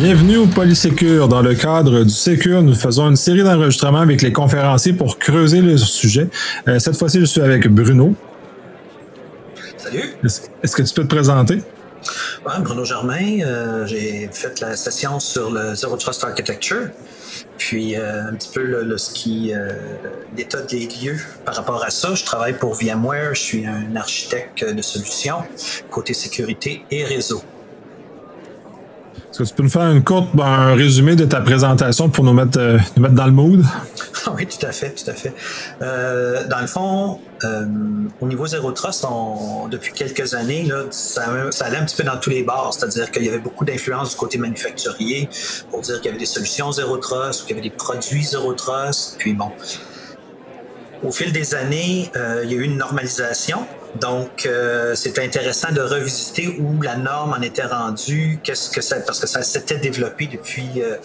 Bienvenue au Polysécure. Dans le cadre du Sécure, nous faisons une série d'enregistrements avec les conférenciers pour creuser le sujet. Euh, cette fois-ci, je suis avec Bruno. Salut. Est-ce que tu peux te présenter? Bruno Germain, euh, j'ai fait la session sur le Zero Trust Architecture, puis euh, un petit peu le, le ski, l'état des lieux par rapport à ça. Je travaille pour VMware, je suis un architecte de solutions côté sécurité et réseau. Est-ce que tu peux nous faire une courte, ben, un résumé de ta présentation pour nous mettre, euh, dans le mood? oui, tout à fait, tout à fait. Euh, dans le fond, euh, au niveau Zero Trust, depuis quelques années, ça, ça, allait un petit peu dans tous les bars, c'est-à-dire qu'il y avait beaucoup d'influence du côté manufacturier pour dire qu'il y avait des solutions Zero Trust qu'il y avait des produits Zero Trust. Puis bon, au fil des années, il y a eu une normalisation. Donc, euh, c'était intéressant de revisiter où la norme en était rendue, qu'est-ce que ça, parce que ça s'était développé depuis euh,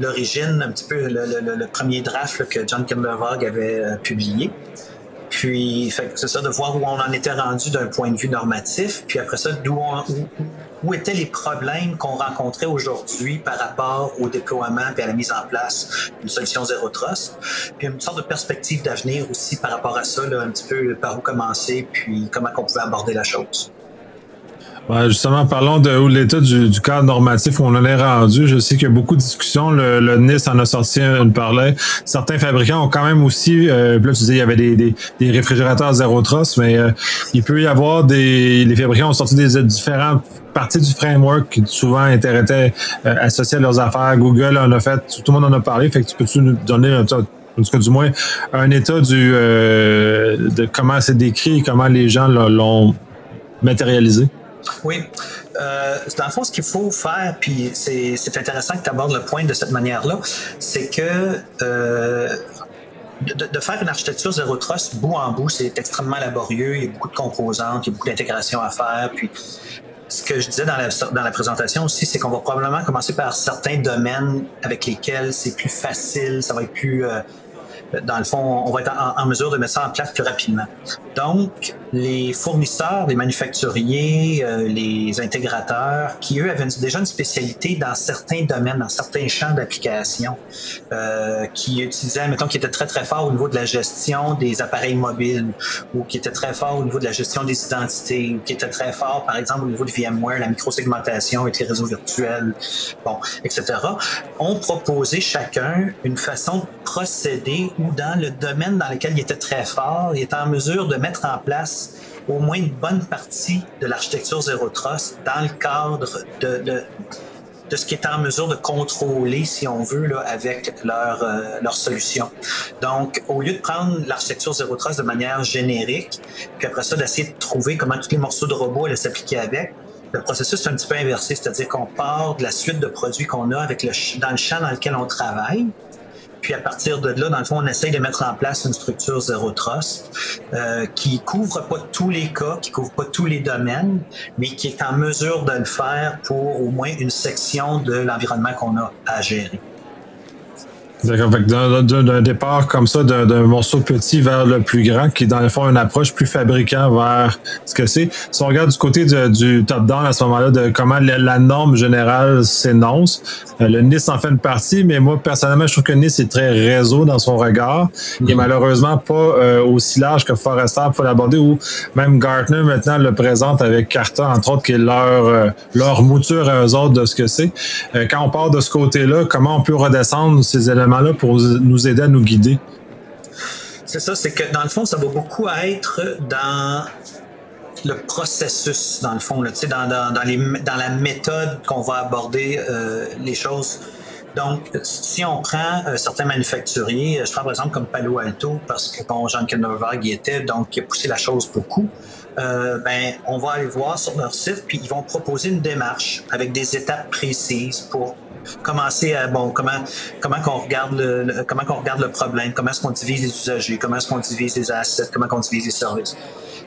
l'origine, un petit peu le, premier draft que John Kimbervog avait publié. Puis, c'est ça, de voir où on en était rendu d'un point de vue normatif, puis après ça, d'où où, étaient les problèmes qu'on rencontrait aujourd'hui par rapport au déploiement et à la mise en place d'une solution Zero Trust. Puis une sorte de perspective d'avenir aussi par rapport à ça, un petit peu par où commencer, puis comment on pouvait aborder la chose. Ouais, justement, parlons de l'état du, du, cadre normatif où on en est rendu. Je sais qu'il y a beaucoup de discussions. Le, le NIST en a sorti un parlait. Certains fabricants ont quand même aussi, euh, là tu disais il y avait des, des, des réfrigérateurs zéro trust, mais euh, il peut y avoir des. Les fabricants ont sorti des différentes parties du framework qui souvent étaient euh, à leurs affaires. Google en a fait, tout le monde en a parlé. Fait que tu peux-tu nous donner un en tout cas, du moins, un état du euh, de comment c'est décrit et comment les gens l'ont matérialisé? Oui. Euh, dans le fond, ce qu'il faut faire, puis c'est intéressant que tu abordes le point de cette manière-là, c'est que euh, de, faire une architecture zéro trust bout en bout, c'est extrêmement laborieux. Il y a beaucoup de composantes, il y a beaucoup d'intégration à faire. Puis, ce que je disais dans la, dans la présentation aussi, c'est qu'on va probablement commencer par certains domaines avec lesquels c'est plus facile, ça va être plus. Euh, dans le fond, on va être en, mesure de mettre ça en place plus rapidement. Donc, les fournisseurs, les manufacturiers, euh, les intégrateurs, qui eux avaient déjà une spécialité dans certains domaines, dans certains champs d'application, euh, qui utilisaient, mettons, qui étaient très très forts au niveau de la gestion des appareils mobiles, ou qui étaient très forts au niveau de la gestion des identités, ou qui étaient très forts, par exemple, au niveau de VMware, la microsegmentation avec les réseaux virtuels, bon, etc., ont proposé chacun une façon de procéder ou dans le domaine dans lequel il était très fort, il était en mesure de mettre en place au moins une bonne partie de l'architecture Zero Trust dans le cadre de, de, ce qui est en mesure de contrôler, si on veut, là, avec leur, euh, leur solution. Donc, au lieu de prendre l'architecture Zero Trust de manière générique, puis après ça, d'essayer de trouver comment tous les morceaux de robot allaient s'appliquer avec, le processus est un petit peu inversé, c'est-à-dire qu'on part de la suite de produits qu'on a avec le, dans le champ dans lequel on travaille, puis à partir de là, dans le fond, on essaye de mettre en place une structure zéro trust euh, qui couvre pas tous les cas, qui couvre pas tous les domaines, mais qui est en mesure de le faire pour au moins une section de l'environnement qu'on a à gérer. D'un départ comme ça, d'un morceau petit vers le plus grand, qui est dans le fond une approche plus fabricant vers ce que c'est. Si on regarde du côté du top-down à ce moment-là, de comment la, norme générale s'énonce, euh, le NIST en fait une partie, mais moi, personnellement, je trouve que NIST est très réseau dans son regard. Il est mm-hmm. malheureusement pas euh, aussi large que Forrester pour l'aborder, ou même Gartner maintenant le présente avec Carta, entre autres, qui est leur, euh, leur mouture à eux autres de ce que c'est. quand on part de ce côté-là, comment on peut redescendre ces éléments pour nous aider à nous guider? C'est ça, c'est que dans le fond, ça va beaucoup être dans le processus, dans le fond, là, dans, dans, dans, dans la méthode qu'on va aborder euh, les choses. Donc, si on prend euh, certains manufacturiers, je prends par exemple comme Palo Alto, parce que bon, Jean Kennerberg y était, donc il a poussé la chose beaucoup. Euh, ben, on va aller voir sur leur site, puis ils vont proposer une démarche avec des étapes précises pour commencer à bon comment comment qu'on regarde le, comment qu'on regarde le problème, comment est-ce qu'on divise les usagers, comment est-ce qu'on divise les assets, comment on divise les services.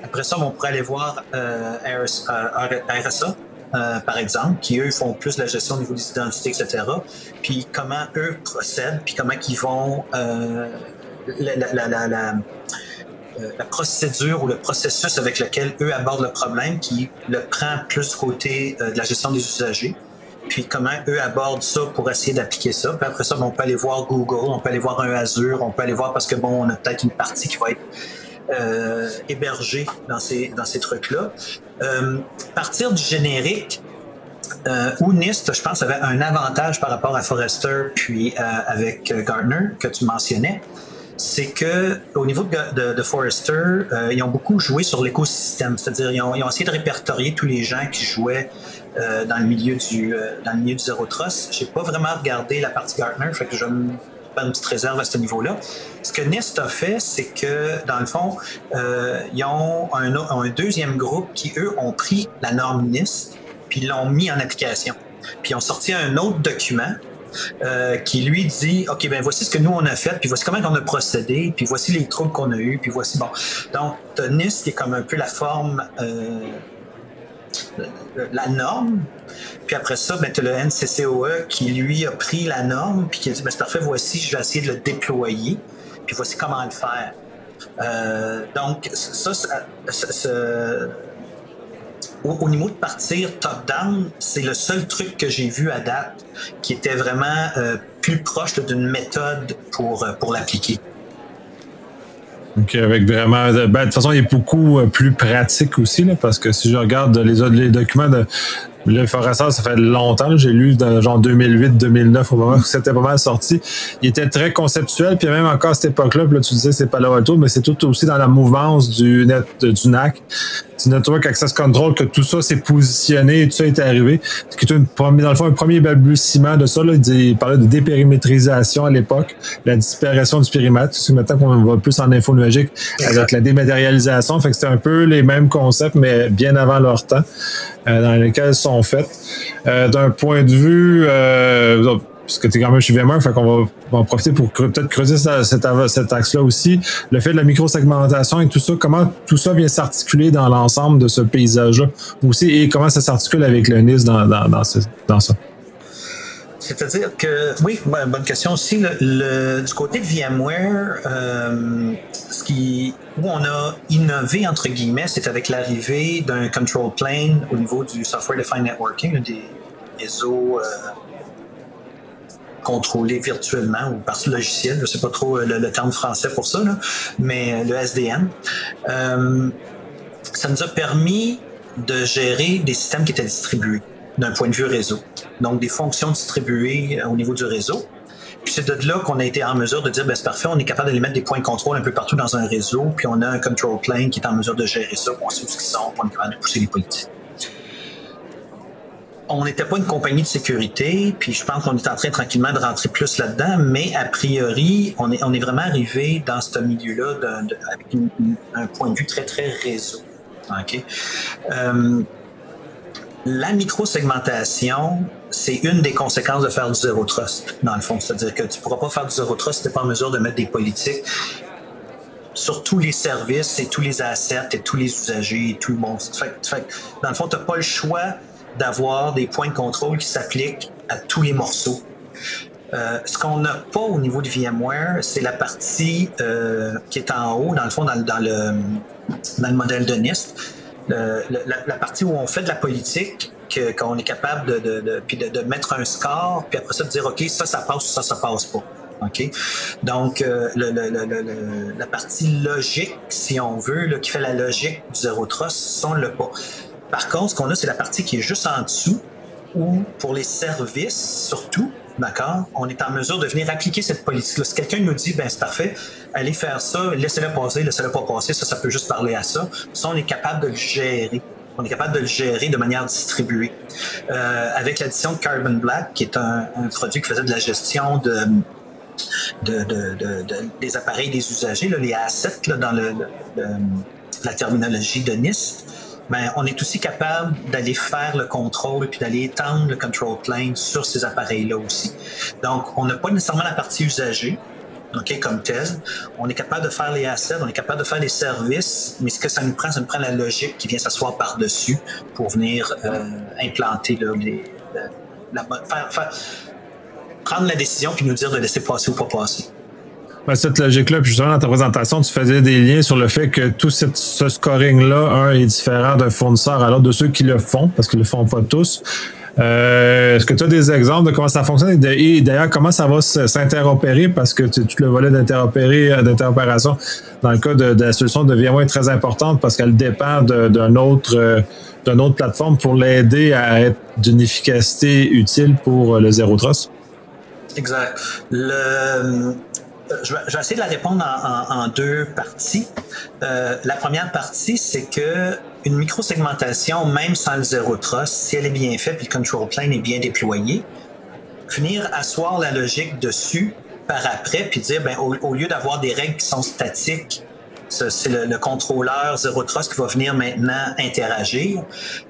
Après ça, on pourrait aller voir euh, RSA, euh, euh, par exemple, qui eux font plus la gestion au niveau des identités, etc. Puis comment eux procèdent, puis comment ils vont la procédure ou le processus avec lequel eux abordent le problème, qui le prend plus côté de la gestion des usagers. Puis comment eux abordent ça pour essayer d'appliquer ça. Puis après ça, ben, on peut aller voir Google, on peut aller voir un Azure, on peut aller voir parce que bon, on a peut-être une partie qui va être euh, hébergée dans ces, dans ces trucs-là. Euh, partir du générique, euh, où NIST, je pense, avait un avantage par rapport à Forrester puis euh, avec Gartner que tu mentionnais, c'est que au niveau de, de, Forrester, ils ont beaucoup joué sur l'écosystème, c'est-à-dire ils ils ont, essayé de répertorier tous les gens qui jouaient euh, dans le milieu du euh, dans le milieu du zero trust. J'ai pas vraiment regardé la partie Gartner, fait que je me une petite réserve à ce niveau-là. Ce que NIST a fait, c'est que, dans le fond, euh, ils ont un, deuxième groupe qui, eux, ont pris la norme NIST, puis l'ont mis en application. Puis ils ont sorti un autre document euh, qui lui dit OK, ben voici ce que nous on a fait, puis voici comment on a procédé, puis voici les troubles qu'on a eus, puis voici bon. Donc, NIST est comme un peu la forme, la norme. Puis après ça, ben, tu as le NCCOE qui lui a pris la norme, puis qui a dit ben, c'est parfait, voici, je vais essayer de le déployer, puis voici comment le faire. Euh, donc, ça, au, niveau de partir top-down, c'est le seul truc que j'ai vu à date qui était vraiment euh, plus proche d'une méthode pour, euh, pour l'appliquer. OK, avec vraiment. Ben, de toute façon, il est beaucoup euh, plus pratique aussi, là, parce que si je regarde les, les documents de, le ça fait longtemps. J'ai lu dans genre 2008-2009 au moment où c'était pas mal sorti. Il était très conceptuel. Puis même encore à cette époque-là, là, tu disais c'est pas là mais c'est tout aussi dans la mouvance du, net, du NAC, du Network Access Control, que tout ça s'est positionné et tout ça est arrivé. Ce qui est une, dans le fond un premier balbutiement de ça. Là, il parlait de dépérimétrisation à l'époque, la disparition du périmètre. C'est maintenant qu'on va plus en info nuagique avec la dématérialisation. Fait que c'était un peu les mêmes concepts, mais bien avant leur temps. Euh, dans lesquelles sont faites. Euh, d'un point de vue, euh, parce que tu es quand même chez VMware, fait qu'on va, en profiter pour peut-être creuser cet, axe-là aussi. Le fait de la micro-segmentation et tout ça, comment tout ça vient s'articuler dans l'ensemble de ce paysage-là aussi et comment ça s'articule avec le NIS dans, dans, dans, ça? C'est-à-dire que, oui, bonne question aussi. Du côté de VMware, euh, ce qui, où on a innové, entre guillemets, c'est avec l'arrivée d'un control plane au niveau du software defined networking, des réseaux contrôlés virtuellement ou par logiciel. Je ne sais pas trop euh, le, terme français pour ça, mais le SDN. ça nous a permis de gérer des systèmes qui étaient distribués d'un point de vue réseau. Donc, des fonctions distribuées euh, au niveau du réseau. Puis c'est de là qu'on a été en mesure de dire, ben, c'est parfait, on est capable de mettre des points de contrôle un peu partout dans un réseau, puis on a un control plane qui est en mesure de gérer ça, on sait où ils sont, on est capable de pousser les politiques. On n'était pas une compagnie de sécurité, puis je pense qu'on est en train tranquillement de rentrer plus là-dedans, mais a priori, on est, on est vraiment arrivé dans ce milieu-là avec un point de vue très, très réseau. OK? Euh, la micro-segmentation, c'est une des conséquences de faire du zéro trust, dans le fond. C'est-à-dire que tu ne pourras pas faire du zéro trust si tu n'es pas en mesure de mettre des politiques sur tous les services et tous les assets et tous les usagers et tout le monde. dans le fond, tu n'as pas le choix d'avoir des points de contrôle qui s'appliquent à tous les morceaux. Euh, ce qu'on n'a pas au niveau de VMware, c'est la partie euh, qui est en haut, dans le fond, dans, le, dans le modèle de NIST la, partie où on fait de la politique, qu'on est capable de, de, puis de, mettre un score, puis après ça de dire OK, ça, ça passe, ça, ça passe pas. OK? Donc, euh, la partie logique, si on veut, qui fait la logique du zéro trust, on l'a pas. Par contre, ce qu'on a, c'est la partie qui est juste en dessous, où pour les services, surtout, d'accord, on est en mesure de venir appliquer cette politique-là. Si quelqu'un nous dit, ben c'est parfait, allez faire ça, laissez-le passer, laissez-le pas passer, ça, ça peut juste parler à ça. Ça, on est capable de le gérer. On est capable de le gérer de manière distribuée. Euh, avec l'addition de Carbon Black, qui est un, produit qui faisait de la gestion de, des appareils des usagers, les assets dans la terminologie de NIST, ben, on est aussi capable d'aller faire le contrôle puis d'aller étendre le control plane sur ces appareils-là aussi. Donc, on n'a pas nécessairement la partie usagée, OK, comme telle. On est capable de faire les assets, on est capable de faire les services, mais ce que ça nous prend, ça nous prend la logique qui vient s'asseoir par-dessus pour venir euh, implanter les, la, faire, prendre la décision puis nous dire de laisser passer ou pas passer cette logique-là, puis justement dans ta présentation, tu faisais des liens sur le fait que tout ce scoring-là, un, est différent d'un fournisseur à l'autre, de ceux qui le font, parce qu'ils le font pas tous. Euh, est-ce que tu as des exemples de comment ça fonctionne? Et d'ailleurs comment ça va s'interopérer? Parce que tout le volet d'interopération dans le cas de, la solution de VMware est très importante parce qu'elle dépend d'un autre d'une autre plateforme pour l'aider à être d'une efficacité utile pour le Zero Trust? Exact. Le, je vais, essayer de la répondre en, deux parties. Euh, la première partie, c'est que une microsegmentation, même sans le zéro trust, si elle est bien faite puis le control plane est bien déployé, finir asseoir la logique dessus par après puis dire ben, au, lieu d'avoir des règles qui sont statiques c'est le, contrôleur zéro trust qui va venir maintenant interagir.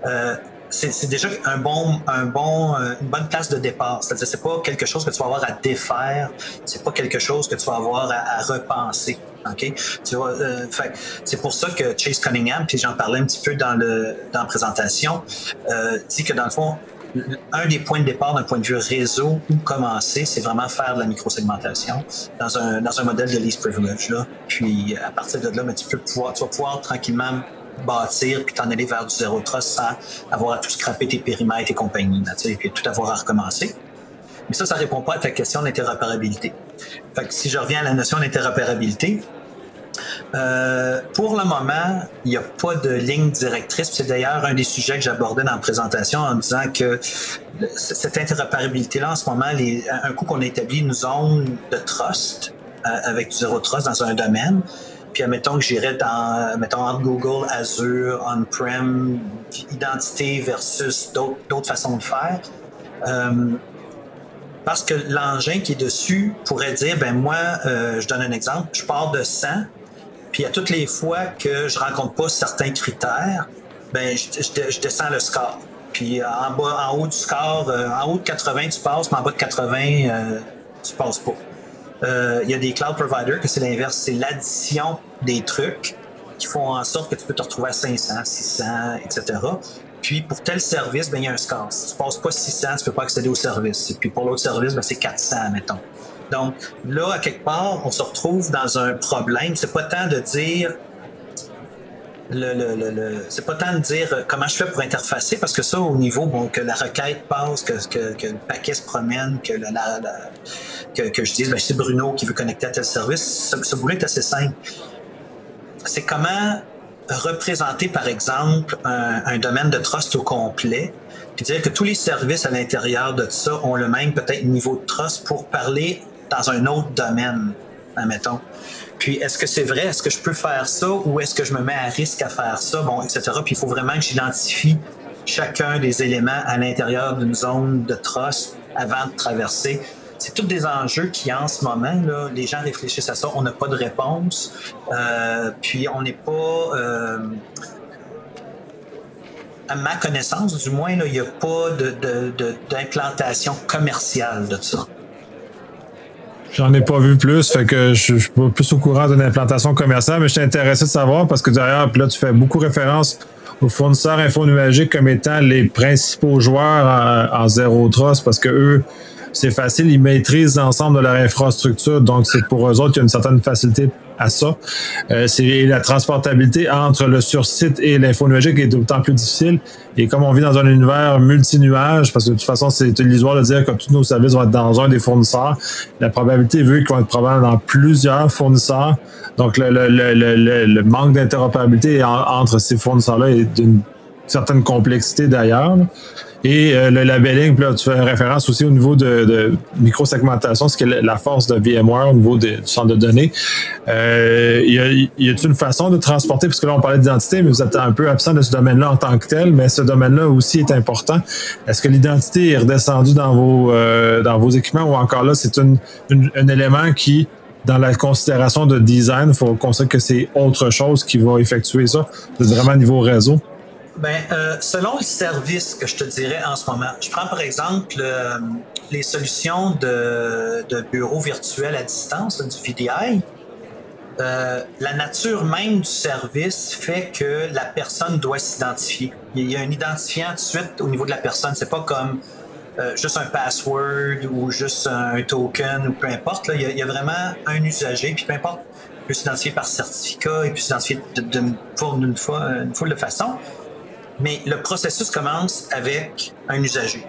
Euh, c'est déjà un bon, un bon, euh, une bonne place de départ. C'est-à-dire, c'est pas quelque chose que tu vas avoir à défaire, c'est pas quelque chose que tu vas avoir à, repenser. Ok, tu vois, euh, c'est pour ça que Chase Cunningham, puis j'en parlais un petit peu dans le dans la présentation, euh, dit que dans le fond, un des points de départ d'un point de vue réseau où commencer, c'est vraiment faire de la microsegmentation dans un, dans un modèle de least privilege. Là. Puis à partir de là, mais ben, tu peux pouvoir, tu vas pouvoir tranquillement bâtir puis t'en aller vers du zéro trust sans avoir à tout scraper tes périmètres et compagnie, et puis tout avoir à recommencer. Mais ça, ça répond pas à ta question d'interopérabilité. Fait que si je reviens à la notion d'interopérabilité, euh, pour le moment, il n'y a pas de ligne directrice. C'est d'ailleurs un des sujets que j'abordais dans la présentation en disant que cette interopérabilité-là, en ce moment, les, un coup qu'on a établi une zone de trust euh, avec du zéro trust dans un domaine, puis admettons que j'irais dans, mettons, Google, Azure, on-prem, identité versus d'autres façons de faire. Euh, parce que l'engin qui est dessus pourrait dire, ben moi, euh, je donne un exemple, je pars de 100, puis à toutes les fois que je rencontre pas certains critères, ben je, descends le score. Puis en bas, en haut du score, euh, en haut de 80 tu passes, mais en bas de 80 tu passes pas. Euh, il y a des cloud providers que c'est l'inverse, c'est l'addition des trucs qui font en sorte que tu peux te retrouver à 500, 600, etc. Puis pour tel service, ben, il y a un score. Si tu passes pas 600, tu peux pas accéder au service. Et puis pour l'autre service, ben, c'est 400, mettons. Donc là, à quelque part, on se retrouve dans un problème. C'est pas tant de dire le, le, le, c'est pas tant de dire euh, comment je fais pour interfacer, parce que ça, au niveau bon, que la requête passe, que, le paquet se promène, que, je dise ben, c'est Bruno qui veut connecter à tel service, ce, ce boulot est assez simple. C'est comment représenter, par exemple, un, un, domaine de trust au complet, puis dire que tous les services à l'intérieur de ça ont le même peut-être niveau de trust pour parler dans un autre domaine, admettons. Puis, est-ce que c'est vrai? Est-ce que je peux faire ça? Ou est-ce que je me mets à risque à faire ça? Bon, etc. Puis, il faut vraiment que j'identifie chacun des éléments à l'intérieur d'une zone de trust avant de traverser. C'est tous des enjeux qui, en ce moment, là, les gens réfléchissent à ça. On n'a pas de réponse. Euh, puis, on n'est pas. Euh, à ma connaissance, du moins, il n'y a pas d'implantation de, de, commerciale de ça. J'en ai pas vu plus, fait que je, suis pas plus au courant d'une implantation commerciale, mais je suis intéressé de savoir parce que d'ailleurs, là, tu fais beaucoup référence aux fournisseurs info numériques comme étant les principaux joueurs en, zéro trust parce que eux, c'est facile, ils maîtrisent l'ensemble de leur infrastructure, donc c'est pour eux autres qu'il y a une certaine facilité à ça. Euh, c'est la transportabilité entre le sur-site et l'info numérique est d'autant plus difficile. Et comme on vit dans un univers multi-nuage, parce que de toute façon, c'est illusoire de dire que tous nos services vont être dans un des fournisseurs, la probabilité veut qu'ils vont être probablement dans plusieurs fournisseurs. Donc, le, le, le, le manque d'interopérabilité entre ces fournisseurs-là est d'une certaine complexité d'ailleurs. Et euh, le labeling, là, tu fais référence aussi au niveau de, de micro-segmentation, ce qui est la force de VMware au niveau du centre de données. Euh, y a, une façon de transporter, puisque là on parlait d'identité, mais vous êtes un peu absent de ce domaine-là en tant que tel, mais ce domaine-là aussi est important. Est-ce que l'identité est redescendue dans vos euh, équipements ou encore là, c'est un élément qui dans la considération de design, il faut considérer que c'est autre chose qui va effectuer ça. C'est vraiment niveau réseau. Ben, euh, selon le service que je te dirais en ce moment, je prends par exemple euh, les solutions de, de bureaux virtuels à distance, du VDI. Euh, la nature même du service fait que la personne doit s'identifier. Il y a un identifiant tout de suite au niveau de la personne. C'est pas comme euh, juste un password ou juste un token ou peu importe. Il, y a, vraiment un usager, puis peu importe, il peut s'identifier par certificat, il peut s'identifier de, une foule de façons. Mais le processus commence avec un usager.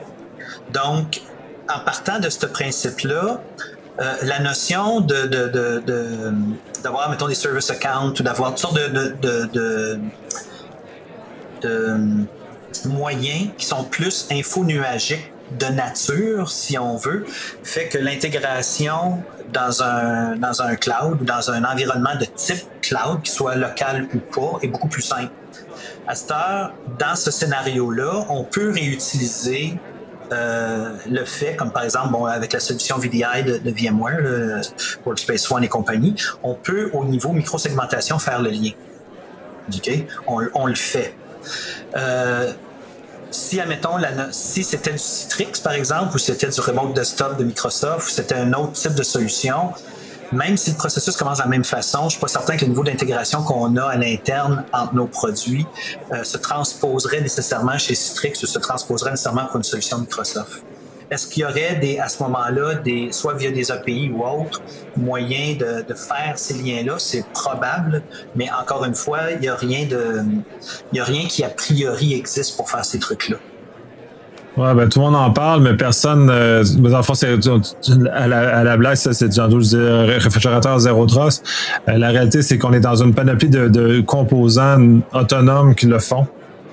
Donc, en partant de ce principe-là, euh, la notion d'avoir, mettons, des service accounts ou d'avoir toutes sortes de, de, moyens qui sont plus info-nuagiques de nature, si on veut, fait que l'intégration dans un, dans un cloud ou dans un environnement de type cloud, qu'il soit local ou pas, est beaucoup plus simple. À cette heure, dans ce scénario-là, on peut réutiliser euh, le fait, comme par exemple bon, avec la solution VDI de, VMware, le Workspace ONE et compagnie, on peut au niveau microsegmentation faire le lien. Okay? On, le fait. Euh, si, admettons, si c'était du Citrix, par exemple, ou c'était du Remote Desktop de Microsoft, ou c'était un autre type de solution, même si le processus commence de la même façon, je ne suis pas certain que le niveau d'intégration qu'on a à l'interne entre nos produits euh, se transposerait nécessairement chez Citrix ou se transposerait nécessairement pour une solution Microsoft. Est-ce qu'il y aurait des, à ce moment-là, des, soit via des API ou autres, moyens de, de faire ces liens-là? C'est probable, mais encore une fois, il n'y a rien a rien qui a priori existe pour faire ces trucs-là. Ouais, ben, tout le monde en parle, mais personne. Euh, en fait, c'est, à, la, à la blague, ça, c'est genre, je réfrigérateur zéro trust. Euh, la réalité, c'est qu'on est dans une panoplie de, de composants autonomes qui le font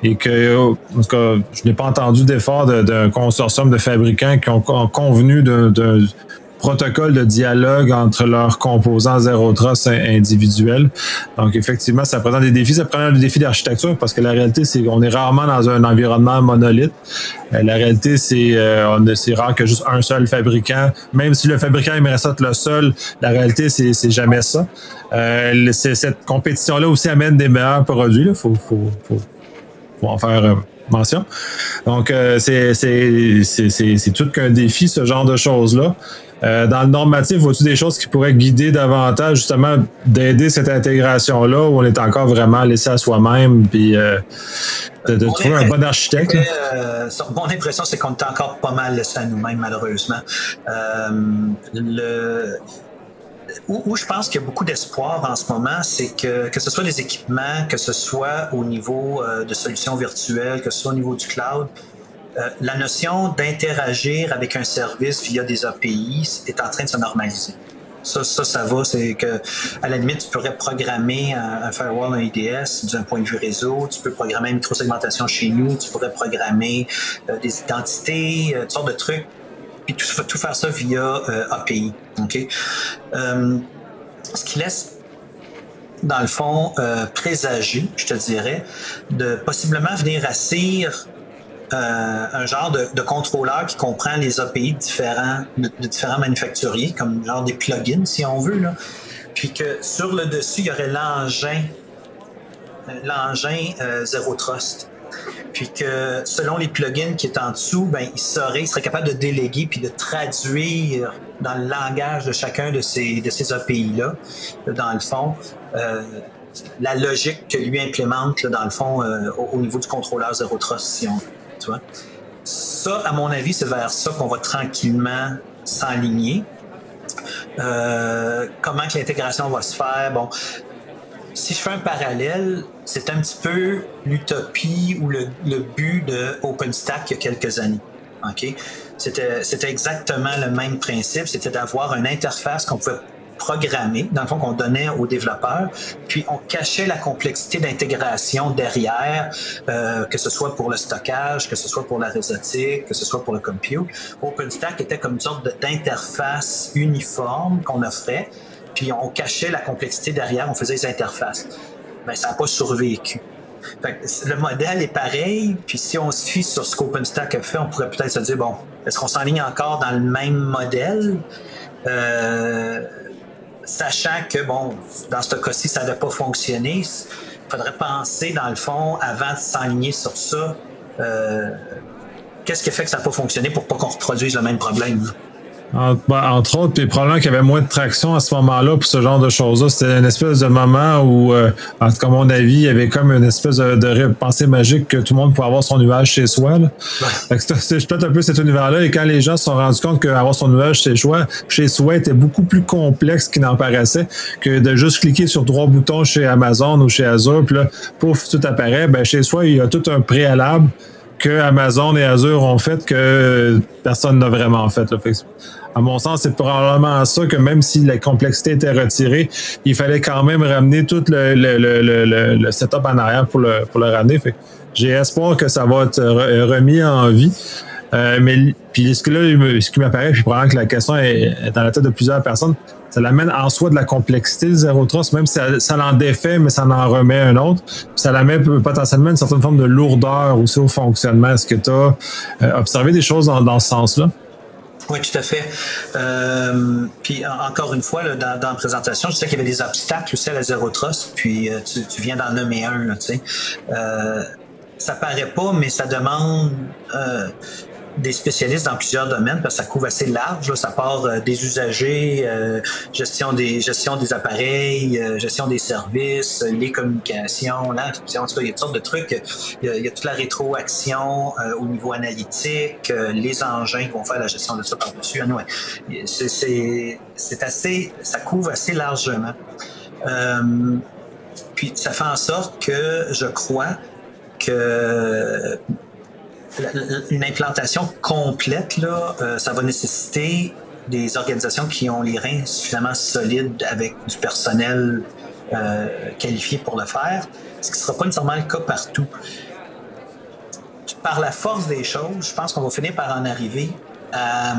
et que, en tout cas, je n'ai pas entendu d'effort d'un consortium de fabricants qui ont, convenu d'un protocole de dialogue entre leurs composants zéro individuels. Donc, effectivement, ça présente des défis. Ça présente des défis d'architecture parce que la réalité, c'est qu'on est rarement dans un environnement monolithe. Euh, la réalité, c'est euh, c'est rare que juste un seul fabricant, même si le fabricant aimerait ça le seul, la réalité, c'est jamais ça. Euh, cette compétition-là aussi amène des meilleurs produits. Il faut, faut, faut en faire euh, mention. Donc, euh, c'est tout qu'un défi, ce genre de choses-là. Euh, dans le normatif, vois-tu des choses qui pourraient guider davantage, justement, d'aider cette intégration-là où on est encore vraiment laissé à soi-même, puis de, trouver un bon architecte? mon impression, c'est qu'on est encore pas mal laissé à nous-mêmes, malheureusement. le où, je pense qu'il y a beaucoup d'espoir en ce moment, c'est que que ce soit les équipements, que ce soit au niveau euh, de solutions virtuelles, que ce soit au niveau du cloud, euh, la notion d'interagir avec un service via des API est en train de se normaliser. Ça, ça, ça va. C'est que, à la limite, tu pourrais programmer un, firewall, un IDS d'un point de vue réseau. Tu peux programmer une microsegmentation chez nous. Tu pourrais programmer euh, des identités, toutes sortes de trucs puis tout, faire ça via euh, API. OK? Euh, ce qui laisse dans le fond, euh, présager, je te dirais, de possiblement venir assir un genre de, contrôleur qui comprend les API de différents, de, différents manufacturiers, comme genre des plugins, si on veut. Là. Puis que sur le dessus, il y aurait l'engin, l'engin Zero Trust puis que selon les plugins qui est en dessous, ben, il serait, capable de déléguer puis de traduire dans le langage de chacun de ces, de ces API-là, dans le fond, euh, la logique que lui implémente, dans le fond, euh, au, niveau du contrôleur Zero Trust, tu vois. Ça, à mon avis, c'est vers ça qu'on va tranquillement s'enligner. Euh, comment que l'intégration va se faire? Bon, si je fais un parallèle, c'est un petit peu l'utopie ou le, but de OpenStack il y a quelques années. OK? C'était exactement le même principe, c'était d'avoir une interface qu'on pouvait programmer, dans le fond, qu'on donnait aux développeurs, puis on cachait la complexité d'intégration derrière, euh, que ce soit pour le stockage, que ce soit pour la réseautique, que ce soit pour le compute. OpenStack était comme une sorte d'interface uniforme qu'on offrait, puis on cachait la complexité derrière, on faisait les interfaces. Mais ça n'a pas survécu. le modèle est pareil, puis si on se fie sur ce qu'OpenStack a fait, on pourrait peut-être se dire, bon, est-ce qu'on s'enligne encore dans le même modèle? Euh, sachant que, bon, dans ce cas-ci, ça n'avait pas fonctionné, il faudrait penser, dans le fond, avant de s'enligner sur ça, euh, qu'est-ce qui fait que ça n'a pas fonctionné pour pas qu'on reproduise le même problème? Ben, entre, autres, puis probablement qu'il y avait moins de traction à ce moment-là pour ce genre de choses-là. C'était une espèce de moment où, euh, en tout cas, mon avis, il y avait comme une espèce de, pensée magique que tout le monde pouvait avoir son nuage chez soi. C'est peut-être un peu cet univers-là. Et quand les gens se sont rendus compte qu'avoir son nuage chez soi, chez soi était beaucoup plus complexe qu'il n'en paraissait que de juste cliquer sur trois boutons chez Amazon ou chez Azure, puis là, pouf, tout apparaît. Ben, chez soi, il y a tout un préalable que Amazon et Azure ont fait que personne n'a vraiment fait. Là. À mon sens, c'est probablement ça que même si la complexité était retirée, il fallait quand même ramener tout le, le, le, setup en arrière pour le, pour le ramener. j'ai espoir que ça va être remis en vie. Euh, mais puis ce là, ce qui m'apparaît, puis probablement que la question est, dans la tête de plusieurs personnes, ça l'amène en soi de la complexité, le zéro trust, même si ça, l'en défait, mais ça en remet un autre. Puis ça l'amène potentiellement une certaine forme de lourdeur aussi au fonctionnement. Est-ce que tu as euh, observé des choses dans, ce sens-là? Oui, tout à fait. Euh, puis encore une fois, dans, la présentation, je sais qu'il y avait des obstacles aussi à la zéro trust, puis tu, viens d'en nommer un. Tu sais. Ça paraît pas, mais ça demande des spécialistes dans plusieurs domaines parce que ça couvre assez large. Ça part euh, des usagers, euh, gestion des gestion des appareils, euh, gestion des services, les communications, là, en tout cas, il y a toutes sortes de trucs. Il y a, toute la rétroaction au niveau analytique, les engins qui vont faire la gestion de ça par-dessus. Anyway, c'est assez, ça couvre assez largement. puis ça fait en sorte que je crois que une implantation complète, là, euh, ça va nécessiter des organisations qui ont les reins suffisamment solides avec du personnel euh, qualifié pour le faire, ce qui ne sera pas nécessairement le cas partout. Par la force des choses, je pense qu'on va finir par en arriver à,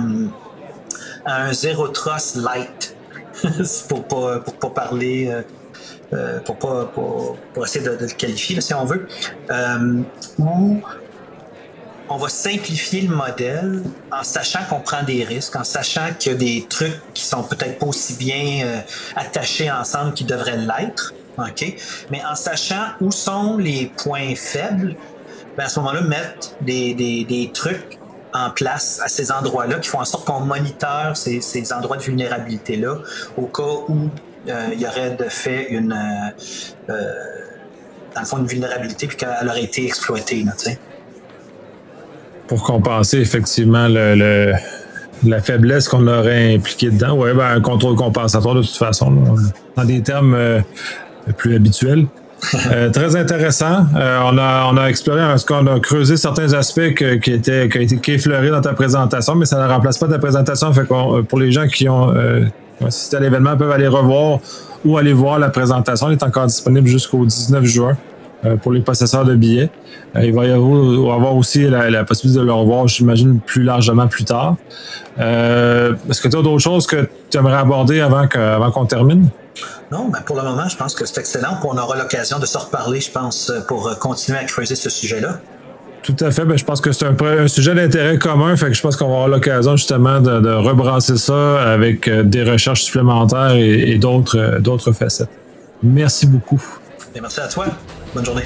un zéro trust light, pour pas, pour pas parler, euh, pour, pas, pour, essayer de, le qualifier, si on veut, où on va simplifier le modèle en sachant qu'on prend des risques, en sachant qu'il y a des trucs qui sont peut-être pas aussi bien euh, attachés ensemble qu'ils devraient l'être, ok? Mais en sachant où sont les points faibles, ben à ce moment-là, mettre des, des, des, trucs en place à ces endroits-là qui font en sorte qu'on moniteur ces, ces endroits de vulnérabilité-là au cas où euh, il y aurait de fait une, euh, euh dans le fond, une vulnérabilité puis qu'elle aurait été exploitée, pour compenser effectivement le, la faiblesse qu'on aurait impliquée dedans. Oui, ben, un contrôle compensatoire de toute façon, dans des termes euh, plus habituels. Euh, très intéressant. Euh, on, a, on a exploré, qu'on a creusé certains aspects qui étaient qui, été, effleurés dans ta présentation, mais ça ne remplace pas ta présentation. Fait pour les gens qui ont assisté à l'événement, peuvent aller revoir ou aller voir la présentation. Elle est encore disponible jusqu'au 19 juin. Euh, pour les possesseurs de billets. Euh, il va y avoir, aussi la, possibilité de le revoir, j'imagine, plus largement plus tard. Euh, est-ce que tu as d'autres choses que tu aimerais aborder avant, qu'on termine? Non, ben pour le moment, je pense que c'est excellent. On aura l'occasion de se reparler, je pense, pour continuer à creuser ce sujet-là. Tout à fait. Ben, je pense que c'est un, sujet d'intérêt commun. Fait que je pense qu'on va avoir l'occasion justement de, de, rebrasser ça avec des recherches supplémentaires et, d'autres, d'autres facettes. Merci beaucoup. merci à toi. Bonne journée.